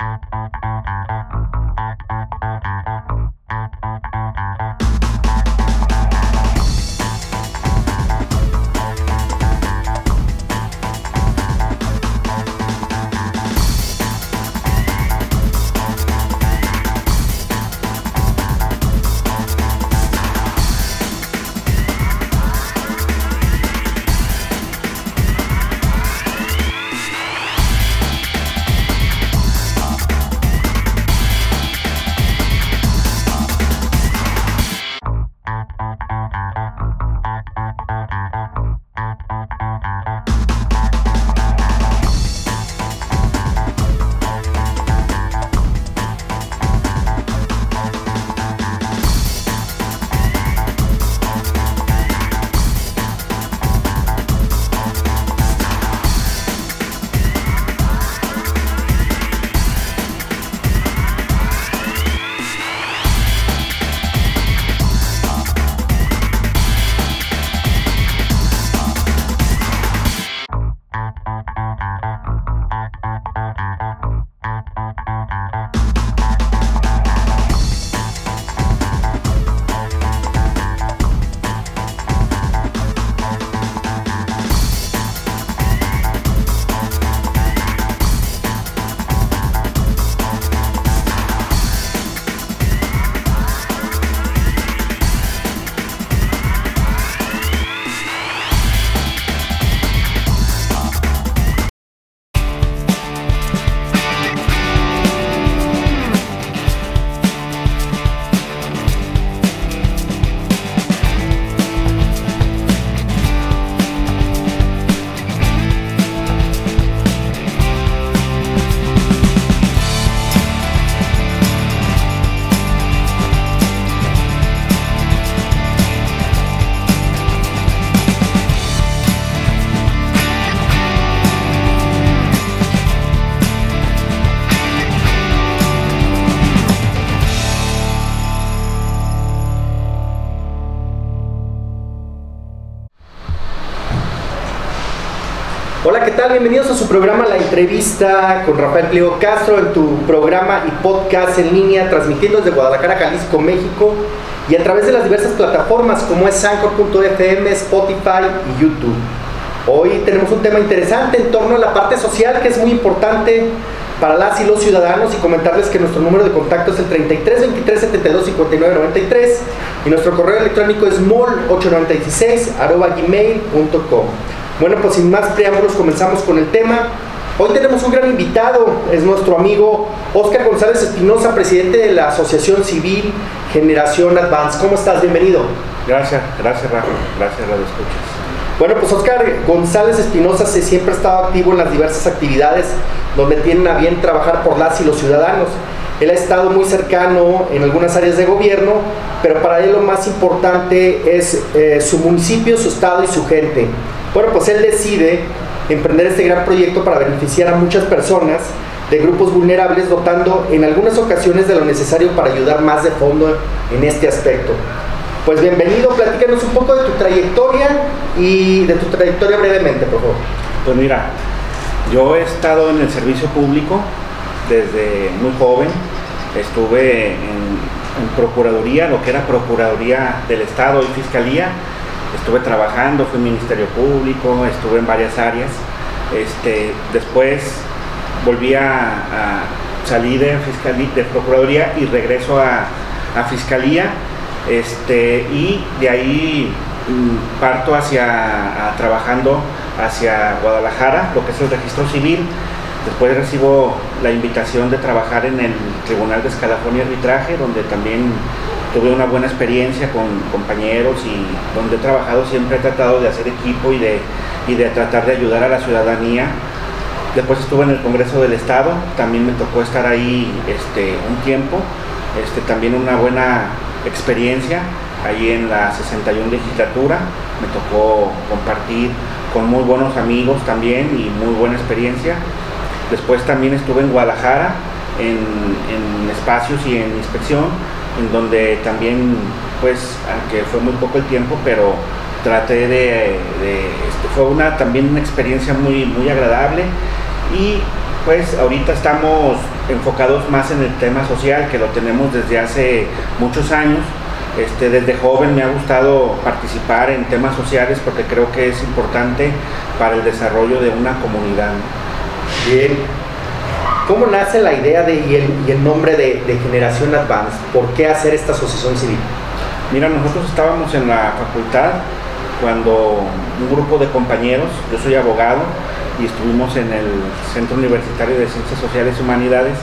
app. Bienvenidos a su programa La Entrevista con Rafael Pliego Castro en tu programa y podcast en línea transmitiendo desde Guadalajara, Jalisco, México y a través de las diversas plataformas como es Anchor.fm, Spotify y YouTube. Hoy tenemos un tema interesante en torno a la parte social que es muy importante para las y los ciudadanos y comentarles que nuestro número de contacto es el 33 23 72 59 93 y nuestro correo electrónico es mol896 gmail.com. Bueno, pues sin más preámbulos comenzamos con el tema. Hoy tenemos un gran invitado, es nuestro amigo Oscar González Espinosa, presidente de la Asociación Civil Generación Advance. ¿Cómo estás? Bienvenido. Gracias, gracias Rafa, gracias Radio Escuchas. Bueno, pues Oscar González Espinosa se siempre ha estado activo en las diversas actividades donde tienen a bien trabajar por las y los ciudadanos. Él ha estado muy cercano en algunas áreas de gobierno, pero para él lo más importante es eh, su municipio, su estado y su gente. Bueno, pues él decide emprender este gran proyecto para beneficiar a muchas personas de grupos vulnerables, dotando en algunas ocasiones de lo necesario para ayudar más de fondo en este aspecto. Pues bienvenido, platícanos un poco de tu trayectoria y de tu trayectoria brevemente, por favor. Pues mira, yo he estado en el servicio público desde muy joven, estuve en, en Procuraduría, lo que era Procuraduría del Estado y Fiscalía, estuve trabajando, fui Ministerio Público, estuve en varias áreas. Este, después volví a, salir de, fiscalía, de Procuraduría y regreso a, Fiscalía. Este, y de ahí mm, parto hacia trabajando hacia Guadalajara, lo que es el registro civil. Después recibo la invitación de trabajar en el Tribunal de Escalafón y Arbitraje, donde también tuve una buena experiencia con compañeros y donde he trabajado siempre he tratado de hacer equipo y de, de tratar de ayudar a la ciudadanía. Después estuve en el Congreso del Estado, también me tocó estar ahí este, un tiempo, este, también una buena experiencia ahí en la 61 legislatura, me tocó compartir con muy buenos amigos también y muy buena experiencia. Después también estuve en Guadalajara en, en espacios y en inspección en donde también, pues, aunque fue muy poco el tiempo, pero traté de, este, fue una también una experiencia muy, muy agradable y pues ahorita estamos enfocados más en el tema social, que lo tenemos desde hace muchos años. Este, desde joven me ha gustado participar en temas sociales porque creo que es importante para el desarrollo de una comunidad. Bien. ¿Cómo nace la idea de, y, el, nombre de, Generación Advance? ¿Por qué hacer esta asociación civil? Mira, nosotros estábamos en la facultad cuando un grupo de compañeros, yo soy abogado y estuvimos en el Centro Universitario de Ciencias Sociales y Humanidades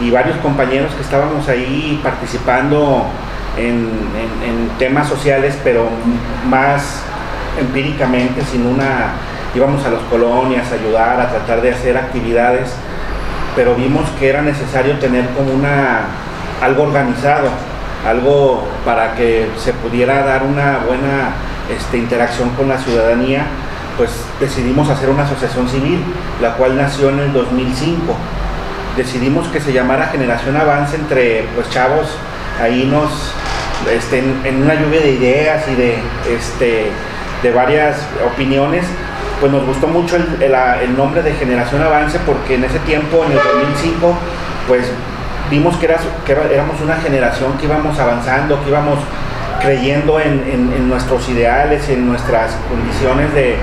y varios compañeros que estábamos ahí participando en, temas sociales, pero más empíricamente, sin una, íbamos a las colonias a ayudar, a tratar de hacer actividades, pero vimos que era necesario tener como una, algo organizado, algo para que se pudiera dar una buena este, interacción con la ciudadanía, pues decidimos hacer una asociación civil, la cual nació en el 2005. Decidimos que se llamara Generación Avance entre pues chavos, ahí nos, este, en, una lluvia de ideas y de, este, de varias opiniones, pues nos gustó mucho el, el, nombre de Generación Avance porque en ese tiempo, en el 2005, pues vimos que, era, que éramos una generación que íbamos avanzando, que íbamos creyendo en, nuestros ideales en nuestras condiciones de,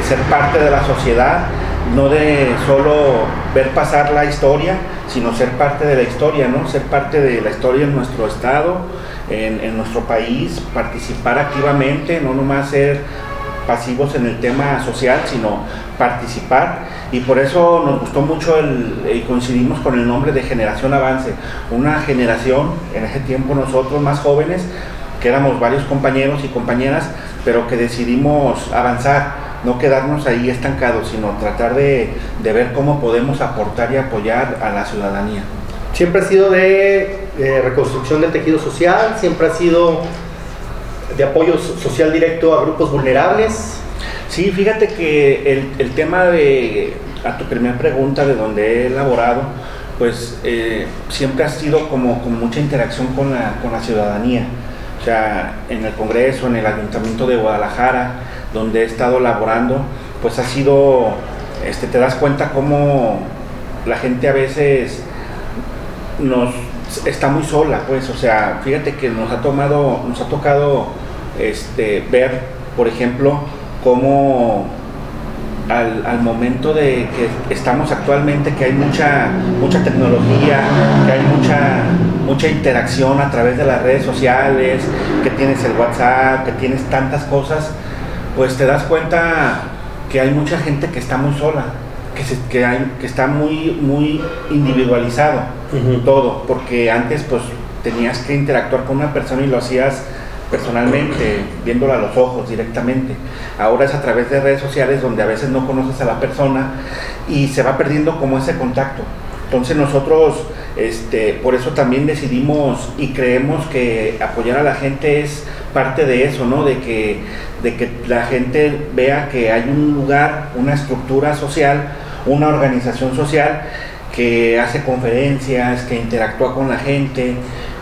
ser parte de la sociedad, no de solo ver pasar la historia, sino ser parte de la historia, ¿no? Ser parte de la historia en nuestro estado, en, en nuestro país, participar activamente, no nomás ser pasivos en el tema social, sino participar. Y por eso nos gustó mucho el, y coincidimos con el nombre de Generación Avance, una generación, en ese tiempo nosotros más jóvenes, que éramos varios compañeros y compañeras, pero que decidimos avanzar, no quedarnos ahí estancados, sino tratar de, ver cómo podemos aportar y apoyar a la ciudadanía. Siempre ha sido de, reconstrucción del tejido social, siempre ha sido de apoyo social directo a grupos vulnerables. Sí, fíjate que el, tema de, a tu primera pregunta de donde he elaborado, pues eh, siempre ha sido como con mucha interacción con la, con la ciudadanía sea, en el Congreso, en el Ayuntamiento de Guadalajara, donde he estado laborando, pues ha sido, este, te das cuenta cómo la gente a veces nos está muy sola, pues, o sea, fíjate que nos ha tomado, nos ha tocado este, ver, por ejemplo, cómo al, momento de que estamos actualmente, que hay mucha, mucha tecnología, que hay mucha, mucha interacción a través de las redes sociales, que tienes el WhatsApp, que tienes tantas cosas, pues te das cuenta que hay mucha gente que está muy sola, que, que, hay, que está muy, muy individualizado todo, porque antes pues tenías que interactuar con una persona y lo hacías personalmente, viéndola a los ojos directamente. Ahora es a través de redes sociales donde a veces no conoces a la persona y se va perdiendo como ese contacto. Entonces nosotros, este, por eso también decidimos y creemos que apoyar a la gente es parte de eso, ¿no? De que, de que la gente vea que hay un lugar, una estructura social, una organización social que hace conferencias, que interactúa con la gente,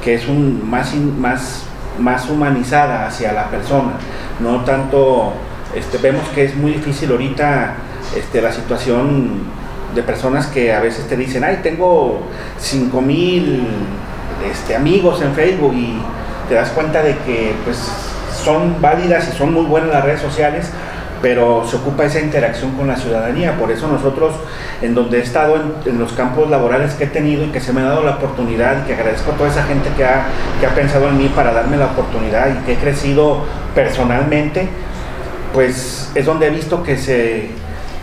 que es un más, más más humanizada hacia la persona, no tanto, este, vemos que es muy difícil ahorita este, la situación de personas que a veces te dicen, ay, tengo 5 mil este, amigos en Facebook y te das cuenta de que pues son válidas y son muy buenas las redes sociales, pero se ocupa esa interacción con la ciudadanía. Por eso nosotros, en donde he estado en, los campos laborales que he tenido y que se me ha dado la oportunidad, y que agradezco a toda esa gente que ha, que ha pensado en mí para darme la oportunidad y que he crecido personalmente, pues es donde he visto que se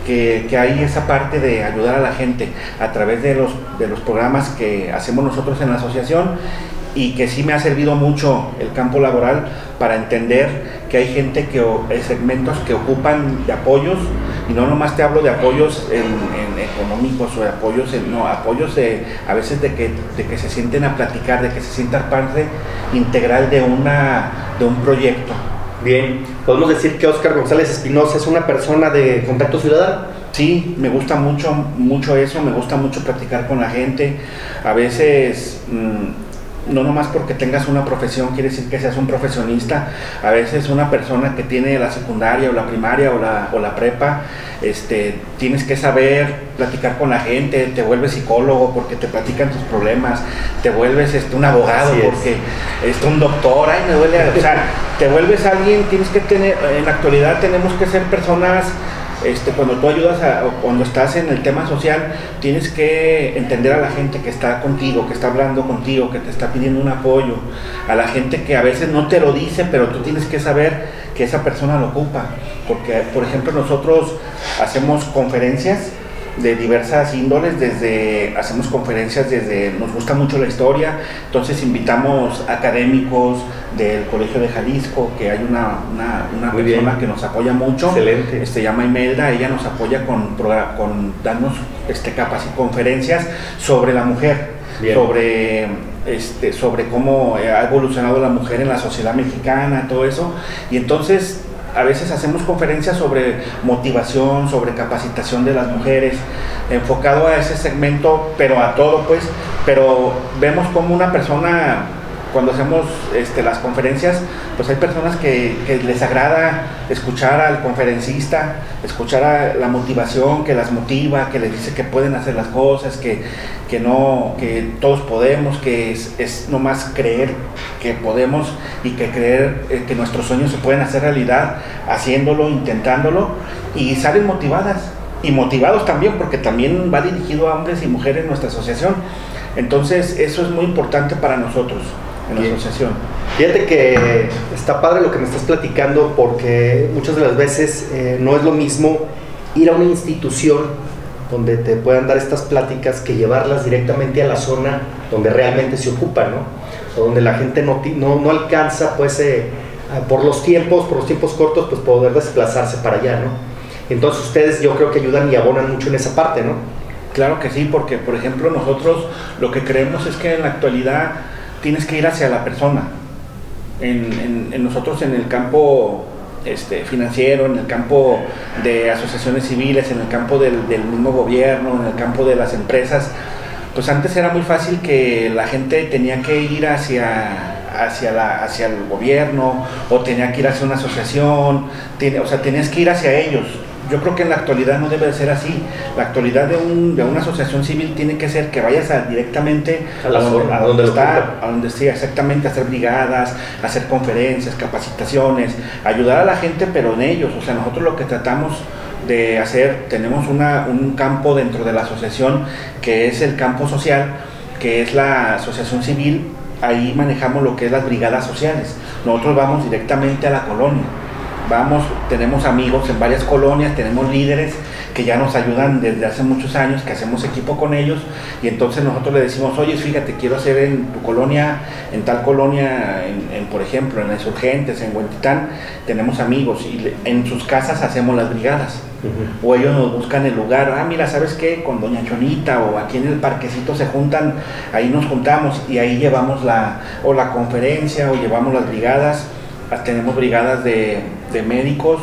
que, que, hay esa parte de ayudar a la gente a través de los, de los programas que hacemos nosotros en la asociación y que sí me ha servido mucho el campo laboral para entender que hay gente que segmentos que ocupan de apoyos y no nomás te hablo de apoyos en, económicos o de apoyos en, no apoyos de, a veces de que, de que se sienten a platicar de que se sientan parte integral de una de un proyecto. Bien podemos decir que Oscar González Espinosa es una persona de contacto ciudadano. Sí me gusta mucho mucho eso me gusta mucho platicar con la gente. A veces mm, no nomás porque tengas una profesión quiere decir que seas un profesionista. A veces una persona que tiene la secundaria o la primaria o la, o la prepa, este, tienes que saber platicar con la gente, te vuelves psicólogo porque te platican tus problemas, te vuelves este, un abogado porque este, un doctor, ay me duele, o sea, te vuelves alguien, tienes que tener, en la actualidad tenemos que ser personas este, cuando tú ayudas a, cuando estás en el tema social, tienes que entender a la gente que está contigo, que está hablando contigo, que te está pidiendo un apoyo, a la gente que a veces no te lo dice, pero tú tienes que saber que esa persona lo ocupa. Porque, por ejemplo, nosotros hacemos conferencias de diversas índoles, desde hacemos conferencias desde nos gusta mucho la historia, entonces invitamos académicos del Colegio de Jalisco, que hay una, una, persona que nos apoya mucho, Excelente. se llama Imelda, ella nos apoya con, con darnos este, capas y conferencias sobre la mujer, sobre este, sobre cómo ha evolucionado la mujer en la sociedad mexicana, todo eso, y entonces a veces hacemos conferencias sobre motivación, sobre capacitación de las mujeres, enfocado a ese segmento, pero a todo, pues, pero vemos como una persona cuando hacemos este, las conferencias, pues hay personas que, les agrada escuchar al conferencista, escuchar a la motivación que las motiva, que les dice que pueden hacer las cosas, que, que no, que todos podemos, que es, es nomás creer que podemos y que creer eh, que nuestros sueños se pueden hacer realidad haciéndolo, intentándolo y salen motivadas y motivados también porque también va dirigido a hombres y mujeres nuestra asociación. Entonces eso es muy importante para nosotros en la asociación. Fíjate que está padre lo que me estás platicando porque muchas de las veces eh, no es lo mismo ir a una institución donde te puedan dar estas pláticas que llevarlas directamente a la zona donde realmente se ocupa, ¿no? O donde la gente no, no, alcanza, pues, eh, por los tiempos, por los tiempos cortos, pues poder desplazarse para allá, ¿no? Entonces ustedes yo creo que ayudan y abonan mucho en esa parte, ¿no? Claro que sí, porque por ejemplo nosotros lo que creemos es que en la actualidad tienes que ir hacia la persona. En, nosotros en el campo este, financiero, en el campo de asociaciones civiles, en el campo del, mismo gobierno, en el campo de las empresas, pues antes era muy fácil que la gente tenía que ir hacia hacia, la, hacia el gobierno o tenía que ir hacia una asociación, o sea, tenías que ir hacia ellos yo creo que en la actualidad no debe de ser así. La actualidad de, un, de una asociación civil tiene que ser que vayas directamente a, donde, está, a donde sí, exactamente, a hacer brigadas, a hacer conferencias, capacitaciones, ayudar a la gente, pero en ellos. O sea, nosotros lo que tratamos de hacer, tenemos una, un campo dentro de la asociación que es el campo social, que es la asociación civil, ahí manejamos lo que es las brigadas sociales. Nosotros vamos directamente a la colonia vamos, tenemos amigos en varias colonias, tenemos líderes que ya nos ayudan desde hace muchos años, que hacemos equipo con ellos, y entonces nosotros le decimos, oye, fíjate, quiero hacer en tu colonia, en tal colonia, en, por ejemplo, en las Urgentes, en Huentitán, tenemos amigos, y en sus casas hacemos las brigadas. O ellos nos buscan el lugar, ah, mira, ¿sabes qué? Con Doña Chonita o aquí en el parquecito se juntan, ahí nos juntamos y ahí llevamos la, o la conferencia o llevamos las brigadas tenemos brigadas de, médicos,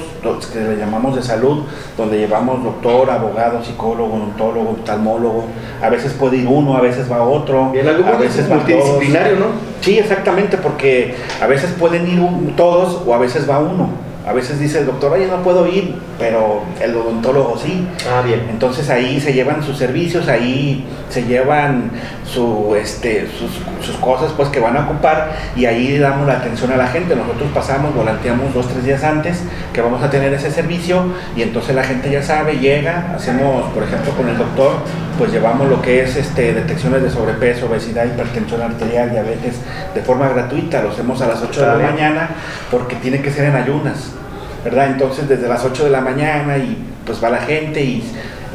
que le llamamos de salud, donde llevamos doctor, abogado, psicólogo, odontólogo, oftalmólogo. A veces puede ir uno, a veces va otro. Bien, a veces multidisciplinario, ¿no? Sí, exactamente, porque a veces pueden ir todos o a veces va uno. A veces dice el doctor, oye, no puedo ir, pero el odontólogo sí. Ah, bien. Entonces ahí se llevan sus servicios, ahí se llevan su, este, sus, cosas pues que van a ocupar y ahí damos la atención a la gente. Nosotros pasamos, volanteamos dos, tres días antes que vamos a tener ese servicio y entonces la gente ya sabe, llega, hacemos, por ejemplo, con el doctor, pues llevamos lo que es este, detecciones de sobrepeso, obesidad, hipertensión arterial, diabetes de forma gratuita, lo hacemos a las 8 de la mañana porque tiene que ser en ayunas. ¿Verdad? Entonces desde las 8 de la mañana y pues va la gente y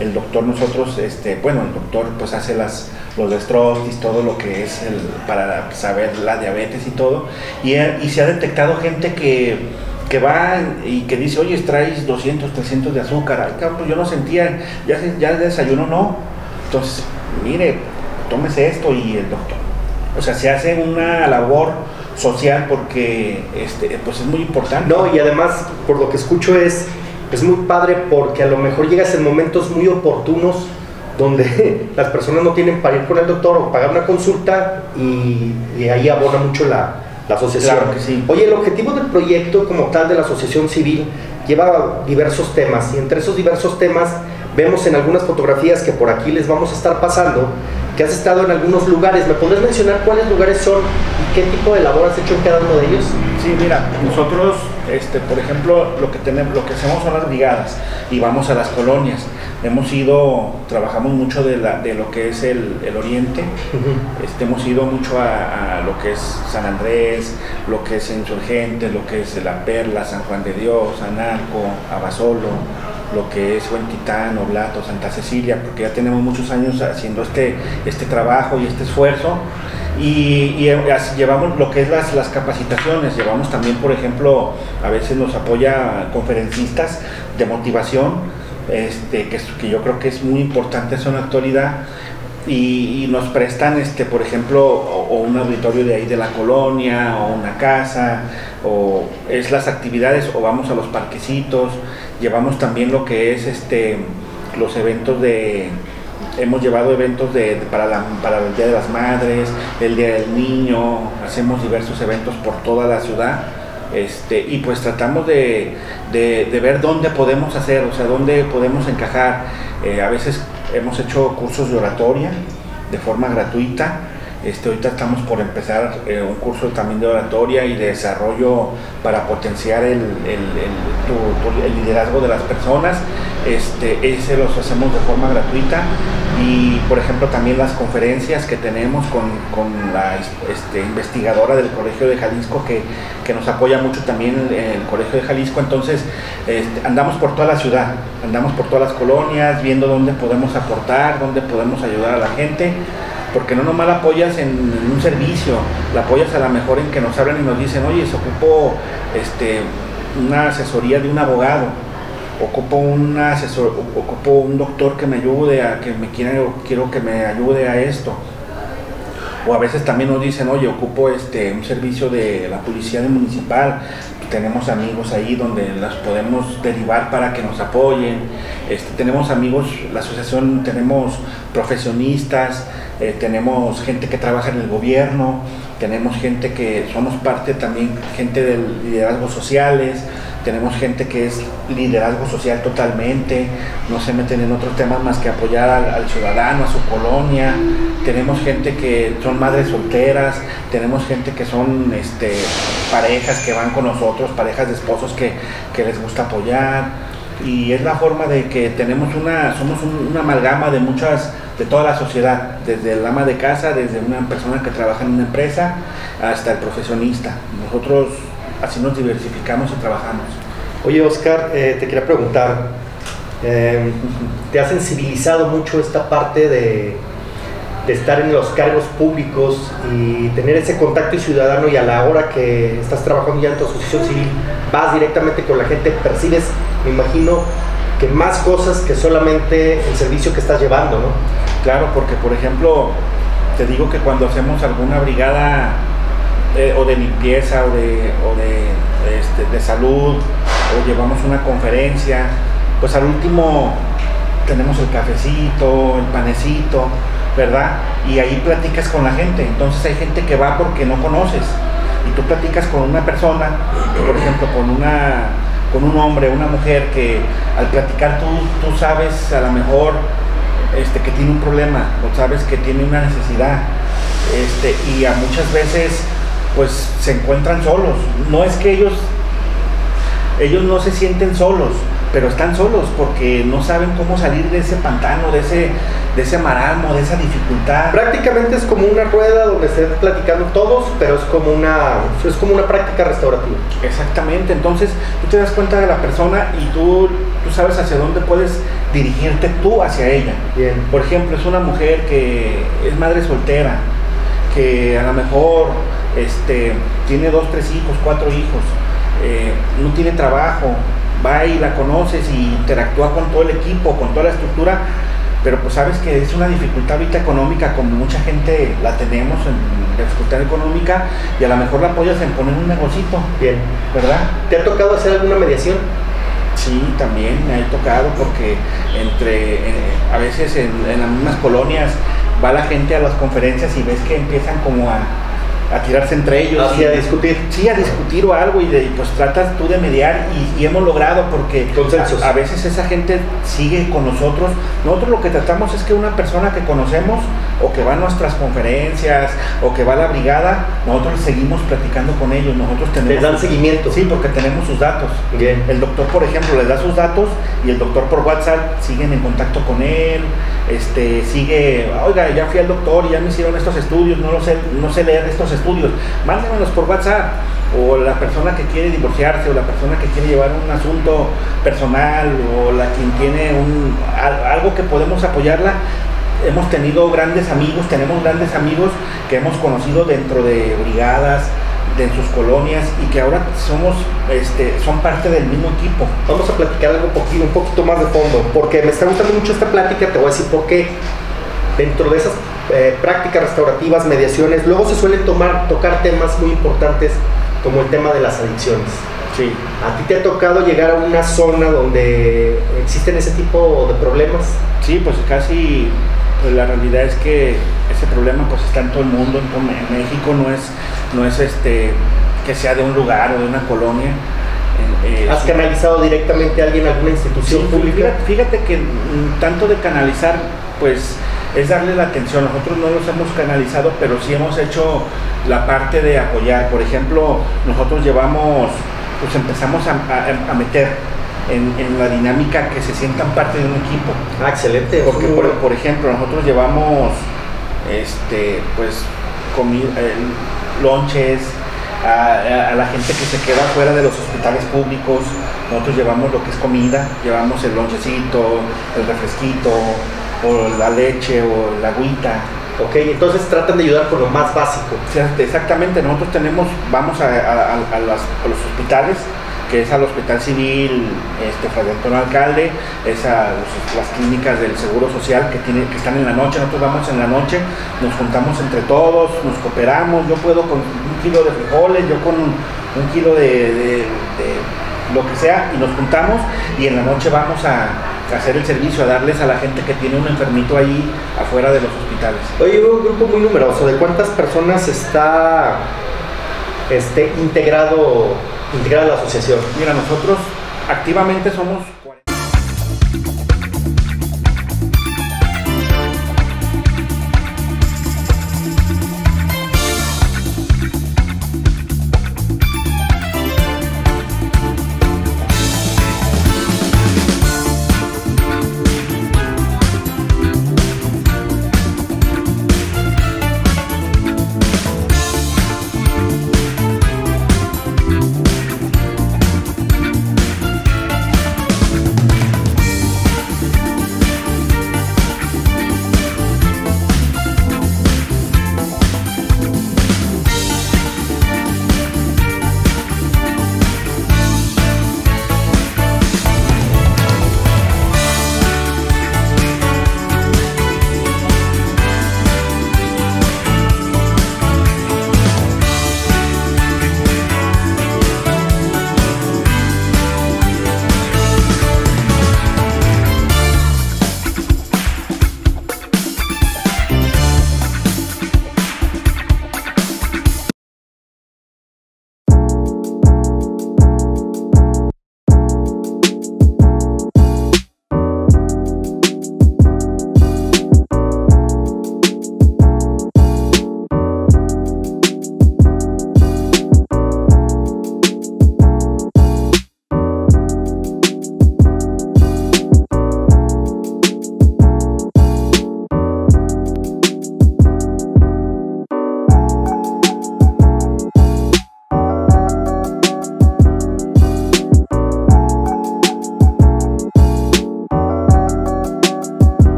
el doctor nosotros, este, bueno, el doctor pues hace las, los y todo lo que es el, para saber la diabetes y todo. Y, y se ha detectado gente que, que va y que dice, oye, traes 200, 300 de azúcar. Ay, pues yo no sentía, ya, ya desayuno no. Entonces, mire, tómese esto y el doctor. O sea, se hace una labor social porque este, pues es muy importante. No, y además, por lo que escucho es, es muy padre porque a lo mejor llegas en momentos muy oportunos donde las personas no tienen para ir con el doctor o pagar una consulta y, ahí abona mucho la, asociación. Oye, el objetivo del proyecto como tal de la asociación civil lleva diversos temas y entre esos diversos temas vemos en algunas fotografías que por aquí les vamos a estar pasando que has estado en algunos lugares. ¿Me podrías mencionar cuáles lugares son y qué tipo de labor has hecho en cada uno de ellos? Sí, mira, nosotros, este, por ejemplo, lo que tenemos, lo que hacemos son las brigadas y vamos a las colonias. Hemos ido, trabajamos mucho de, la, de lo que es el, el oriente, este, hemos ido mucho a, a, lo que es San Andrés, lo que es Insurgentes, lo que es La Perla, San Juan de Dios, Analco, Abasolo, lo que es Huentitán, Oblato, Santa Cecilia, porque ya tenemos muchos años haciendo este, este trabajo y este esfuerzo. Y, llevamos lo que es las, las, capacitaciones, llevamos también, por ejemplo, a veces nos apoya conferencistas de motivación, este, que, que yo creo que es muy importante eso en la actualidad, y, nos prestan, este, por ejemplo, o, un auditorio de ahí de la colonia, o una casa, o es las actividades, o vamos a los parquecitos, llevamos también lo que es este, los eventos de, hemos llevado eventos de, para, para el Día de las Madres, el Día del Niño, hacemos diversos eventos por toda la ciudad. Este, y pues tratamos de, de, ver dónde podemos hacer, o sea, dónde podemos encajar. Eh, a veces hemos hecho cursos de oratoria de forma gratuita. Este, ahorita estamos por empezar eh, un curso también de oratoria y de desarrollo para potenciar el, liderazgo de las personas. Este, ese los hacemos de forma gratuita y por ejemplo también las conferencias que tenemos con, la este, investigadora del Colegio de Jalisco que, nos apoya mucho también el Colegio de Jalisco. Entonces este, andamos por toda la ciudad, andamos por todas las colonias, viendo dónde podemos aportar, dónde podemos ayudar a la gente porque no nomás la apoyas en, un servicio, la apoyas a lo mejor en que nos hablan y nos dicen, oye, se ocupó este, una asesoría de un abogado, ocupo un asesor, ocupo un doctor que me ayude a que me quiera, quiero que me ayude a esto. O a veces también nos dicen, oye, ocupo este un servicio de la policía municipal, tenemos amigos ahí donde las podemos derivar para que nos apoyen. Este, tenemos amigos, la asociación tenemos profesionistas, eh, tenemos gente que trabaja en el gobierno, tenemos gente que somos parte también, gente de liderazgos sociales, tenemos gente que es liderazgo social totalmente, no se meten en otros temas más que apoyar al, ciudadano, a su colonia, tenemos gente que son madres solteras, tenemos gente que son este, parejas que van con nosotros, parejas de esposos que, les gusta apoyar, y es la forma de que tenemos una, somos una amalgama de muchas, de toda la sociedad, desde el ama de casa, desde una persona que trabaja en una empresa, hasta el profesionista. Nosotros así nos diversificamos y trabajamos. Oye, Oscar, eh, te quería preguntar, em, ¿te ha sensibilizado mucho esta parte de, estar en los cargos públicos y tener ese contacto ciudadano y a la hora que estás trabajando ya en tu asociación civil, vas directamente con la gente, percibes, me imagino, que más cosas que solamente el servicio que estás llevando, ¿no? Claro, porque por ejemplo, te digo que cuando hacemos alguna brigada eh, o de limpieza o de, o de, este, de salud o llevamos una conferencia, pues al último tenemos el cafecito, el panecito, ¿verdad? Y ahí platicas con la gente. Entonces hay gente que va porque no conoces. Y tú platicas con una persona, por ejemplo, con una con un hombre, una mujer que al platicar tú, tú sabes a lo mejor este, que tiene un problema, o sabes que tiene una necesidad. Este, y a muchas veces pues se encuentran solos. No es que ellos, ellos no se sienten solos, pero están solos porque no saben cómo salir de ese pantano, de ese, de ese marasmo, de esa dificultad. Prácticamente es como una rueda donde se están platicando todos, pero es como una, es como una práctica restaurativa. Exactamente, entonces tú te das cuenta de la persona y tú, tú sabes hacia dónde puedes dirigirte tú hacia ella. Bien. Por ejemplo, es una mujer que es madre soltera, que a lo mejor este, tiene dos, tres hijos, cuatro hijos, eh, no tiene trabajo, va y la conoces y interactúa con todo el equipo, con toda la estructura, pero pues sabes que es una dificultad ahorita económica, como mucha gente la tenemos en la dificultad económica, y a lo mejor la apoyas en poner un negocito. Bien. ¿Verdad? ¿Te ha tocado hacer alguna mediación? Sí, también me ha tocado porque entre, eh, a veces en, en las mismas colonias va la gente a las conferencias y ves que empiezan como a, a tirarse entre ellos. Así a discutir. Sí, a discutir o algo y, de, y pues tratas tú de mediar y, y hemos logrado porque Consensos. A, a veces esa gente sigue con nosotros. Nosotros lo que tratamos es que una persona que conocemos o que va a nuestras conferencias o que va a la brigada, nosotros seguimos platicando con ellos. Nosotros tenemos Les dan seguimiento. Sí, porque tenemos sus datos. Bien. El doctor, por ejemplo, les da sus datos y el doctor por WhatsApp siguen en contacto con él, este, sigue, oiga, ya fui al doctor y ya me hicieron estos estudios, no lo sé, no sé leer estos estudios, mándenmelos por WhatsApp. O la persona que quiere divorciarse, o la persona que quiere llevar un asunto personal, o la quien tiene un, al- algo que podemos apoyarla, hemos tenido grandes amigos, tenemos grandes amigos que hemos conocido dentro de brigadas, de sus colonias y que ahora somos, este, son parte del mismo equipo. Vamos a platicar algo poquito, un poquito más de fondo, porque me está gustando mucho esta plática, te voy a decir por qué. Dentro de esas eh, prácticas restaurativas, mediaciones, luego se suelen tomar, tocar temas muy importantes como el tema de las adicciones. Sí. ¿A ti te ha tocado llegar a una zona donde existen ese tipo de problemas? Sí, pues casi pues la realidad es que ese problema pues está en todo el mundo, en México no es, no es este que sea de un lugar o de una colonia. Eh, eh, ¿Has canalizado directamente a alguien a alguna institución Sí, pública? Fíjate, que mm, tanto de canalizar, pues es darle la atención. Nosotros no los hemos canalizado, pero sí hemos hecho la parte de apoyar. Por ejemplo, nosotros llevamos, pues empezamos a, a- a meter en, en la dinámica que se sientan parte de un equipo. Ah, excelente. Porque, por, por ejemplo, nosotros llevamos, este, pues, comi- eh, lonches a, la gente que se queda fuera de los hospitales públicos. Nosotros llevamos lo que es comida, llevamos el lonchecito, el refresquito, o la leche, o la agüita. Ok, entonces tratan de ayudar con lo más básico. Exactamente, nosotros tenemos, vamos a, a- a- a las- a los hospitales, que es al Hospital Civil este, Fray Antonio Alcalde, es a las clínicas del Seguro Social que, tiene, que están en la noche, nosotros vamos en la noche, nos juntamos entre todos, nos cooperamos, yo puedo con un kilo de frijoles, yo con un, kilo de, de- lo que sea, y nos juntamos y en la noche vamos a hacer el servicio, a darles a la gente que tiene un enfermito ahí afuera de los hospitales. Oye, un grupo muy numeroso. ¿De cuántas personas está este, integrado, integrada la asociación? Mira, nosotros activamente somos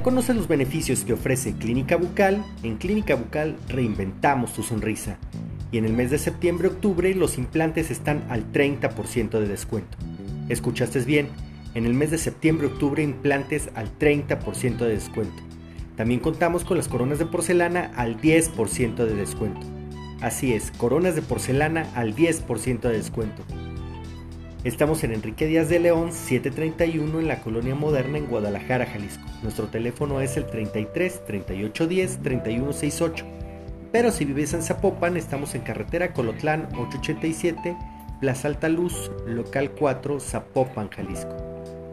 ya conoces los beneficios que ofrece Clínica Bucal, en Clínica Bucal reinventamos tu sonrisa. Y en el mes de septiembre-octubre los implantes están al 30% de descuento. ¿Escuchaste bien? En el mes de septiembre-octubre implantes al 30% de descuento. También contamos con las coronas de porcelana al 10% de descuento. Así es, coronas de porcelana al 10% de descuento. Estamos en Enrique Díaz de León 731 en la Colonia Moderna en Guadalajara, Jalisco. Nuestro teléfono es el 33 3810 3168. Pero si vives en Zapopan, estamos en carretera Colotlán 887, Plaza Alta Luz, local 4, Zapopan, Jalisco.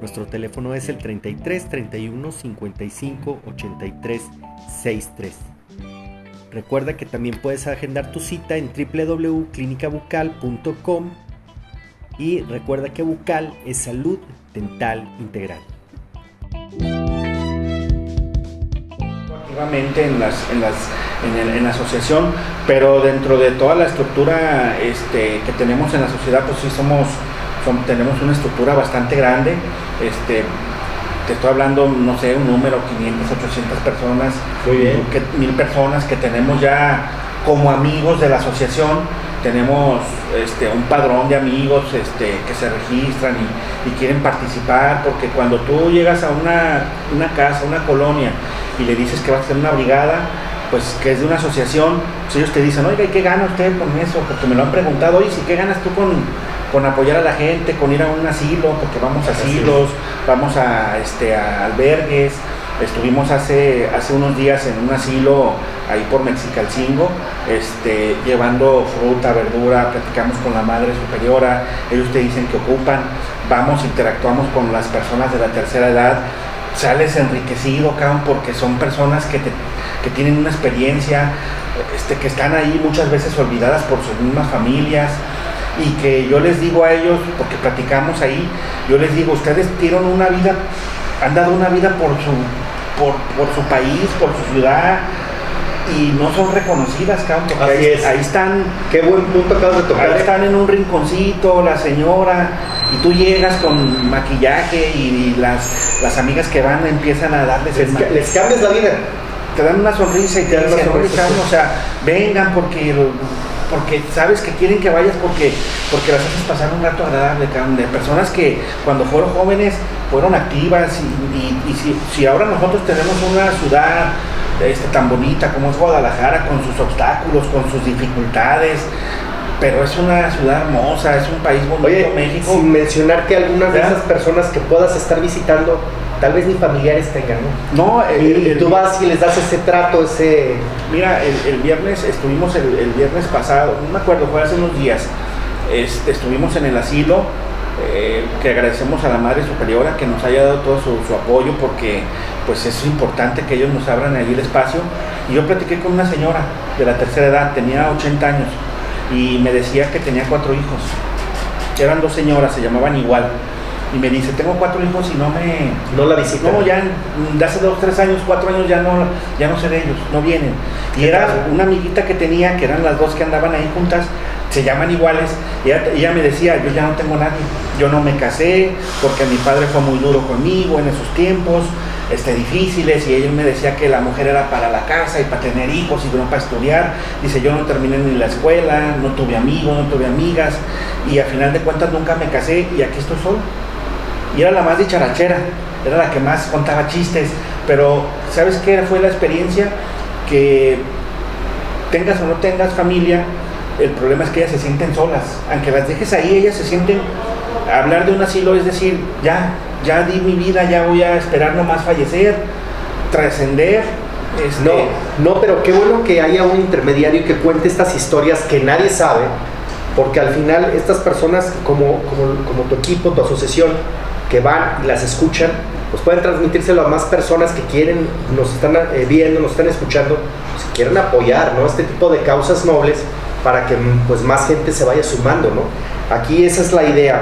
Nuestro teléfono es el 33 31 55 83 63. Recuerda que también puedes agendar tu cita en www.clinicabucal.com y recuerda que bucal es salud dental integral. Activamente en, las, en, las, en, la asociación, pero dentro de toda la estructura este, que tenemos en la sociedad, pues sí somos, tenemos una estructura bastante grande. Este, te estoy hablando, no sé, un número, 500, 800 personas, mil personas que tenemos ya como amigos de la asociación tenemos este, un padrón de amigos este, que se registran y, quieren participar, porque cuando tú llegas a una, una, casa, una colonia, y le dices que vas a hacer una brigada, pues que es de una asociación, pues ellos te dicen, oiga, ¿y qué gana usted con eso? Porque me lo han preguntado, oye, ¿y qué ganas tú con, con apoyar a la gente, con ir a un asilo? Porque vamos a asilos, vamos a, este, a albergues, Estuvimos hace, hace unos días en un asilo ahí por Mexicalcingo, este, llevando fruta, verdura, platicamos con la madre superiora, ellos te dicen que ocupan, vamos, interactuamos con las personas de la tercera edad, sales enriquecido, cabrón, porque son personas que, que tienen una experiencia, este, que están ahí muchas veces olvidadas por sus mismas familias, y que yo les digo a ellos, porque platicamos ahí, yo les digo, ustedes tienen una vida, han dado una vida por su por, por su país, por su ciudad, y no son reconocidas, cabrón, ahí, ahí, están. Qué buen punto acabas de tocar. Ahí ¿eh? están en un rinconcito, la señora, y tú llegas con maquillaje y, las, las amigas que van empiezan a darles. Les, les cambias la vida. Te dan una sonrisa y te, dan una sonrisa. O sea, vengan porque porque sabes que quieren que vayas porque, porque las haces pasar un rato agradable, de personas que cuando fueron jóvenes fueron activas y, si, si, ahora nosotros tenemos una ciudad este, tan bonita como es Guadalajara, con sus obstáculos, con sus dificultades, pero es una ciudad hermosa, es un país bonito, México. Sin mencionar que algunas de esas personas que puedas estar visitando tal vez ni familiares tengan, ¿no? No, el, y, tú vas y les das ese trato, ese... Mira, el, viernes, estuvimos el, viernes pasado, no me acuerdo, fue hace unos días, este, estuvimos en el asilo, eh, que agradecemos a la Madre Superiora que nos haya dado todo su, apoyo porque pues es importante que ellos nos abran ahí el espacio. Y yo platiqué con una señora de la tercera edad, tenía 80 años, y me decía que tenía cuatro hijos. Eran dos señoras, se llamaban igual y me dice, tengo cuatro hijos y no me... No la visitan. No, ya de hace dos, tres años, cuatro años ya no, ya no sé de ellos, no vienen. Y era una amiguita que tenía, que eran las dos que andaban ahí juntas, se llaman iguales, y ella, me decía, yo ya no tengo nadie, yo no me casé porque mi padre fue muy duro conmigo en esos tiempos, este, difíciles y ella me decía que la mujer era para la casa y para tener hijos y no para estudiar. Dice, yo no terminé ni la escuela, no tuve amigos, no tuve amigas y al final de cuentas nunca me casé y aquí estoy solo y era la más dicharachera, era la que más contaba chistes, pero ¿sabes qué fue la experiencia? Que tengas o no tengas familia, el problema es que ellas se sienten solas, aunque las dejes ahí, ellas se sienten, hablar de un asilo es decir, ya, ya di mi vida, ya voy a esperar nomás fallecer, trascender. Este no, no, pero qué bueno que haya un intermediario que cuente estas historias que nadie sabe, porque al final estas personas como, como, como tu equipo, tu asociación, que van y las escuchan, pues pueden transmitírselo a más personas que quieren, nos están eh, viendo, nos están escuchando, pues quieren apoyar, ¿no? Este tipo de causas nobles para que pues más gente se vaya sumando, ¿no? Aquí esa es la idea.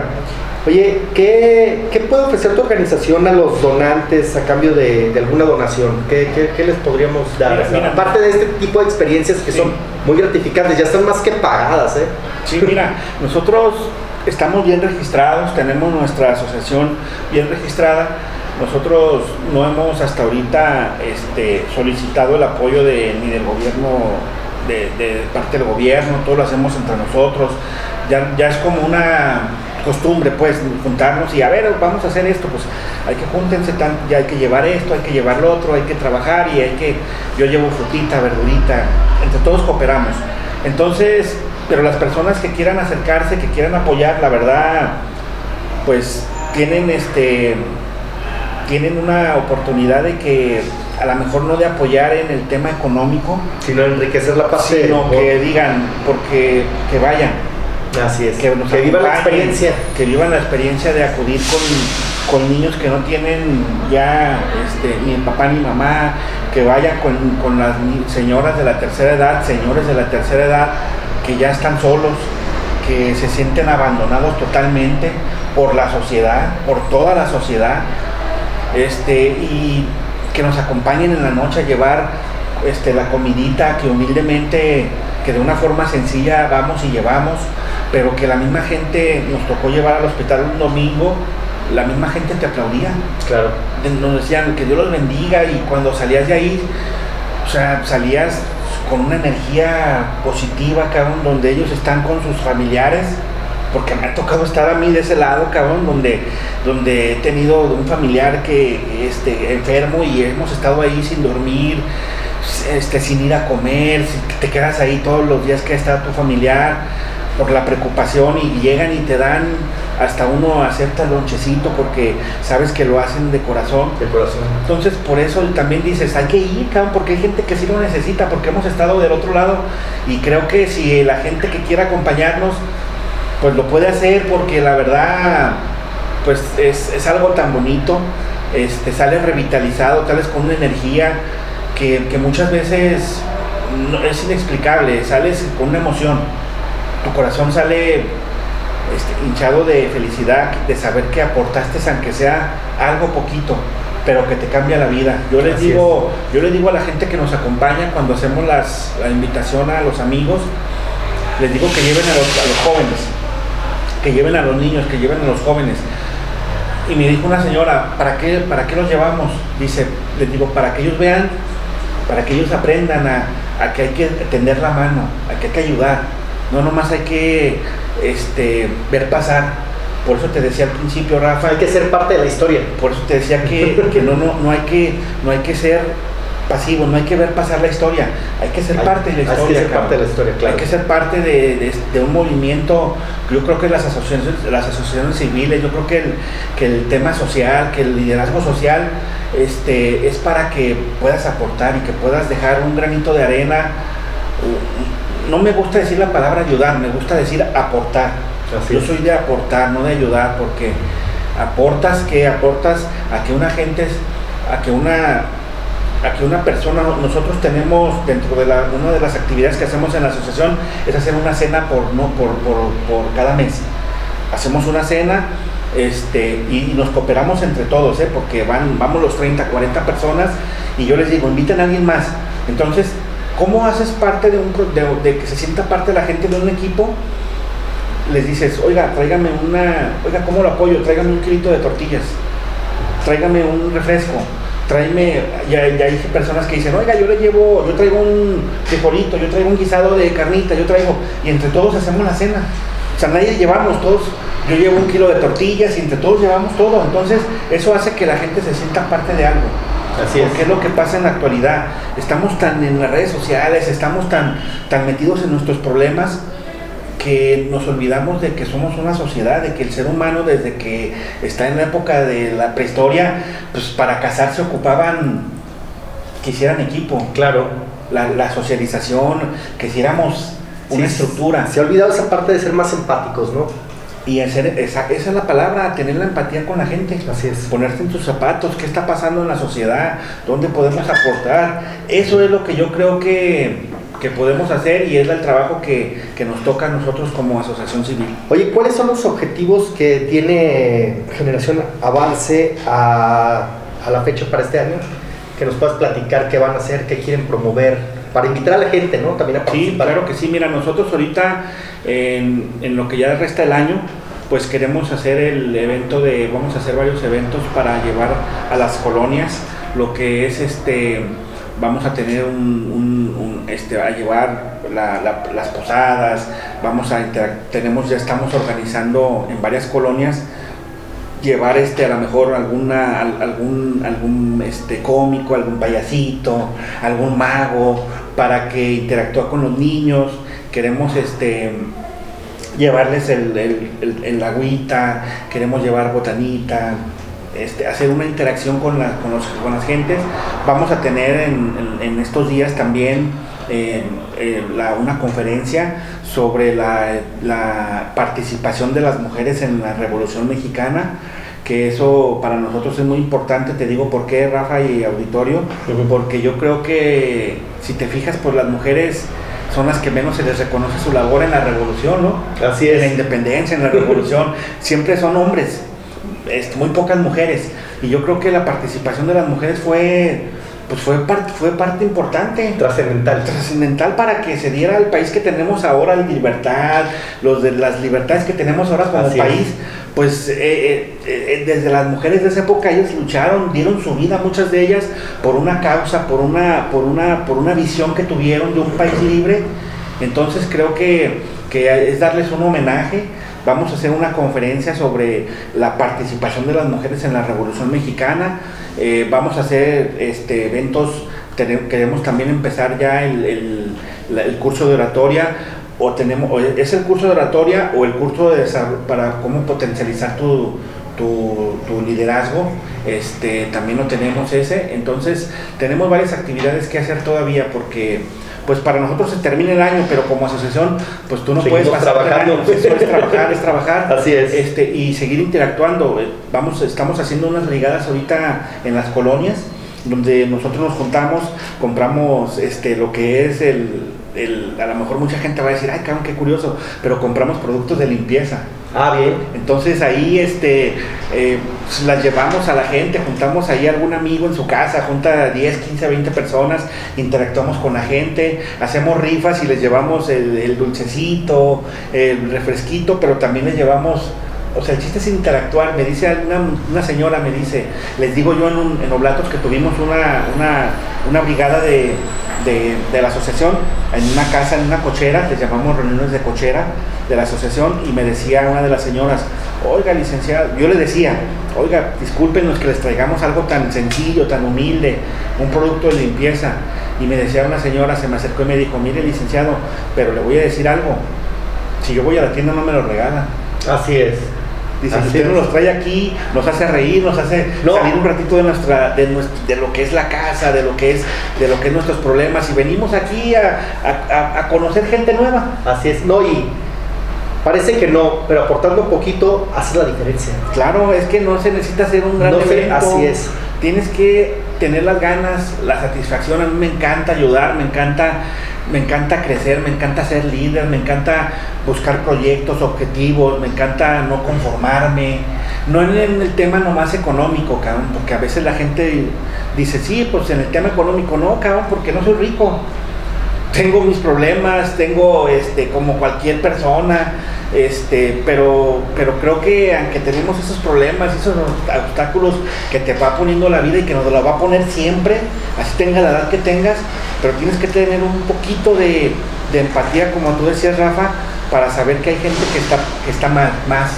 Oye, ¿qué, ¿qué puede ofrecer tu organización a los donantes a cambio de, alguna donación? ¿Qué, ¿Qué, les podríamos dar? Aparte de este tipo de experiencias que son muy gratificantes, ya están más que pagadas, ¿eh? Sí, mira, nosotros estamos bien registrados, tenemos nuestra asociación bien registrada nosotros no hemos hasta ahorita este, solicitado el apoyo de, ni del gobierno, de, parte del gobierno, todo lo hacemos entre nosotros. Ya, ya es como una costumbre, pues, juntarnos y a ver, vamos a hacer esto, pues hay que júntense, tan, ya hay que llevar esto, hay que llevar lo otro, hay que trabajar y hay que, yo llevo frutita, verdurita, entre todos cooperamos. Entonces, pero las personas que quieran acercarse, que quieran apoyar, la verdad, pues tienen este tienen una oportunidad de que a lo mejor no de apoyar en el tema económico, sino enriquecer la parte, sino que digan, porque que vayan. Así es. Que, vivan la experiencia. Que vivan la experiencia de acudir con, con niños que no tienen ya este, ni papá ni mamá, que vayan con, con las señoras de la tercera edad, señores de la tercera edad, que ya están solos, que se sienten abandonados totalmente por la sociedad, por toda la sociedad, este, y que nos acompañen en la noche a llevar este, la comidita que humildemente, que de una forma sencilla vamos y llevamos, pero que la misma gente nos tocó llevar al hospital un domingo, la misma gente te aplaudía. Claro. Nos decían que Dios los bendiga y cuando salías de ahí, o sea, salías con una energía positiva, cabrón, donde ellos están con sus familiares, porque me ha tocado estar a mí de ese lado, cabrón, donde, donde he tenido un familiar que este, enfermo y hemos estado ahí sin dormir, este, sin ir a comer, te quedas ahí todos los días que está tu familiar por la preocupación y llegan y te dan hasta uno acepta el lonchecito porque sabes que lo hacen de corazón. De corazón. Entonces por eso también dices, hay que ir, cabrón, porque hay gente que sí lo necesita, porque hemos estado del otro lado y creo que si la gente que quiera acompañarnos, pues lo puede hacer porque la verdad, pues es, algo tan bonito, este, sales revitalizado, sales con una energía que, que muchas veces es inexplicable, sales con una emoción tu corazón sale este, hinchado de felicidad, de saber que aportaste, aunque sea algo poquito, pero que te cambia la vida. Yo les digo, yo les digo a la gente que nos acompaña cuando hacemos la invitación a los amigos, les digo que lleven a los, jóvenes, que lleven a los niños, que lleven a los jóvenes. Y me dijo una señora, ¿para qué, ¿para qué los llevamos? Dice, les digo, para que ellos vean, para que ellos aprendan a, a que hay que tender la mano, a que hay que ayudar no nomás hay que este, ver pasar. Por eso te decía al principio, Rafa. Hay que ser parte de la historia. Por eso te decía que, no, no, no, hay que, no hay que ser pasivo, no hay que ver pasar la historia, hay que ser parte de la historia. Hay que ser parte de la historia, Hay que ser parte de, un movimiento, yo creo que las asociaciones, las asociaciones civiles, yo creo que el, que el tema social, que el liderazgo social este, es para que puedas aportar y que puedas dejar un granito de arena no me gusta decir la palabra ayudar, me gusta decir aportar. Yo soy de aportar, no de ayudar, porque aportas que aportas a que una gente, a que una, a que una persona, nosotros tenemos dentro de la, una de las actividades que hacemos en la asociación es hacer una cena por, no, por, por, cada mes. Hacemos una cena este, y, nos cooperamos entre todos, ¿eh? porque van, vamos los 30, 40 personas y yo les digo, inviten a alguien más. Entonces, ¿Cómo haces parte de, un, de, que se sienta parte de la gente de un equipo? Les dices, oiga, tráigame una, oiga, ¿cómo lo apoyo? Tráigame un kilito de tortillas, tráigame un refresco, tráeme, ya, ya hay personas que dicen, oiga, yo le llevo, yo traigo un frijolito, yo traigo un guisado de carnita, yo traigo, y entre todos hacemos la cena. O sea, nadie llevamos, todos, yo llevo un kilo de tortillas y entre todos llevamos todo. Entonces, eso hace que la gente se sienta parte de algo. Así es. Porque es lo que pasa en la actualidad. Estamos tan en las redes sociales, estamos tan, tan metidos en nuestros problemas que nos olvidamos de que somos una sociedad, de que el ser humano desde que está en la época de la prehistoria, pues para casarse ocupaban, quisieran equipo. Claro. La, socialización, que hiciéramos una estructura. Se ha olvidado esa parte de ser más empáticos, ¿no? Y hacer, esa, esa, es la palabra, tener la empatía con la gente. Así es. Ponerte en tus zapatos, qué está pasando en la sociedad, dónde podemos aportar. Eso es lo que yo creo que, que podemos hacer y es el trabajo que, que, nos toca a nosotros como asociación civil. Oye, ¿cuáles son los objetivos que tiene Generación Avance a, a la fecha para este año? Que nos puedas platicar qué van a hacer, qué quieren promover, para invitar a la gente, ¿no? También a participar. Sí, claro que sí. Mira, nosotros ahorita, en, en lo que ya resta el año, pues queremos hacer el evento de, vamos a hacer varios eventos para llevar a las colonias lo que es este, vamos a tener un, este, a llevar las posadas, vamos a tenemos, ya estamos organizando en varias colonias llevar este a lo mejor alguna algún algún este cómico algún payasito algún mago para que interactúe con los niños queremos este llevarles el, el, el, agüita, queremos llevar botanita, este, hacer una interacción con, la, con, con, las gentes. Vamos a tener en, estos días también eh, eh, una conferencia sobre la, la, participación de las mujeres en la Revolución Mexicana que eso para nosotros es muy importante, te digo por qué Rafa y auditorio, porque yo creo que si te fijas, pues las mujeres son las que menos se les reconoce su labor en la revolución, ¿no? Así es. En la independencia, en la revolución, siempre son hombres, este, muy pocas mujeres. Y yo creo que la participación de las mujeres fue, pues fue, fue parte importante. Trascendental. Trascendental para que se diera el país que tenemos ahora, la libertad, los de las libertades que tenemos ahora como país pues eh, eh, eh, desde las mujeres de esa época ellas lucharon, dieron su vida, muchas de ellas, por una causa, por una, por una, por una visión que tuvieron de un país libre. Entonces creo que, que es darles un homenaje. Vamos a hacer una conferencia sobre la participación de las mujeres en la Revolución Mexicana. vamos a hacer este, eventos, queremos también empezar ya el, el, curso de oratoria o tenemos es el curso de oratoria o el curso de para cómo potencializar tu, tu, liderazgo, este, también lo tenemos ese, entonces tenemos varias actividades que hacer todavía porque pues para nosotros se termina el año, pero como asociación, pues tú no puedes pasar trabajando. es trabajar, es trabajar. Así es. Este, y seguir interactuando. Vamos, estamos haciendo unas brigadas ahorita en las colonias, donde nosotros nos juntamos, compramos este, lo que es el, a lo mejor mucha gente va a decir, ay, cabrón, qué curioso, pero compramos productos de limpieza. Ah, bien. Entonces ahí este, eh, pues, las llevamos a la gente, juntamos ahí algún amigo en su casa, junta 10, 15, 20 personas, interactuamos con la gente, hacemos rifas y les llevamos el, dulcecito, el refresquito, pero también les llevamos o sea, el chiste es interactuar. Me dice una, una señora, me dice, les digo yo en, en Oblatos que tuvimos una, una, una brigada de, de, la asociación en una casa, en una cochera, les llamamos reuniones de cochera de la asociación y me decía una de las señoras, oiga licenciado, yo le decía, oiga, discúlpenos que les traigamos algo tan sencillo, tan humilde, un producto de limpieza. Y me decía una señora, se me acercó y me dijo, mire licenciado, pero le voy a decir algo, si yo voy a la tienda no me lo regalan. Así es. Dice, usted nos los trae aquí, nos hace reír, nos hace salir un ratito de nuestra, de, de, lo que es la casa, de lo que es, de lo que es nuestros problemas, y venimos aquí a, conocer gente nueva. Así es, no, y parece que no, pero aportando un poquito hace la diferencia. Claro, es que no se necesita ser un gran no evento. así es. Tienes que tener las ganas, la satisfacción, a mí me encanta ayudar, me encanta me encanta crecer, me encanta ser líder, me encanta buscar proyectos, objetivos, me encanta no conformarme. No en el tema nomás económico, cabrón, porque a veces la gente dice, sí, pues en el tema económico no, cabrón, porque no soy rico. Tengo mis problemas, tengo este, como cualquier persona, este, pero, pero creo que aunque tenemos esos problemas, esos obstáculos que te va poniendo la vida y que nos lo va a poner siempre, así tenga la edad que tengas, pero tienes que tener un poquito de, empatía, como tú decías, Rafa, para saber que hay gente que está, que está más, más,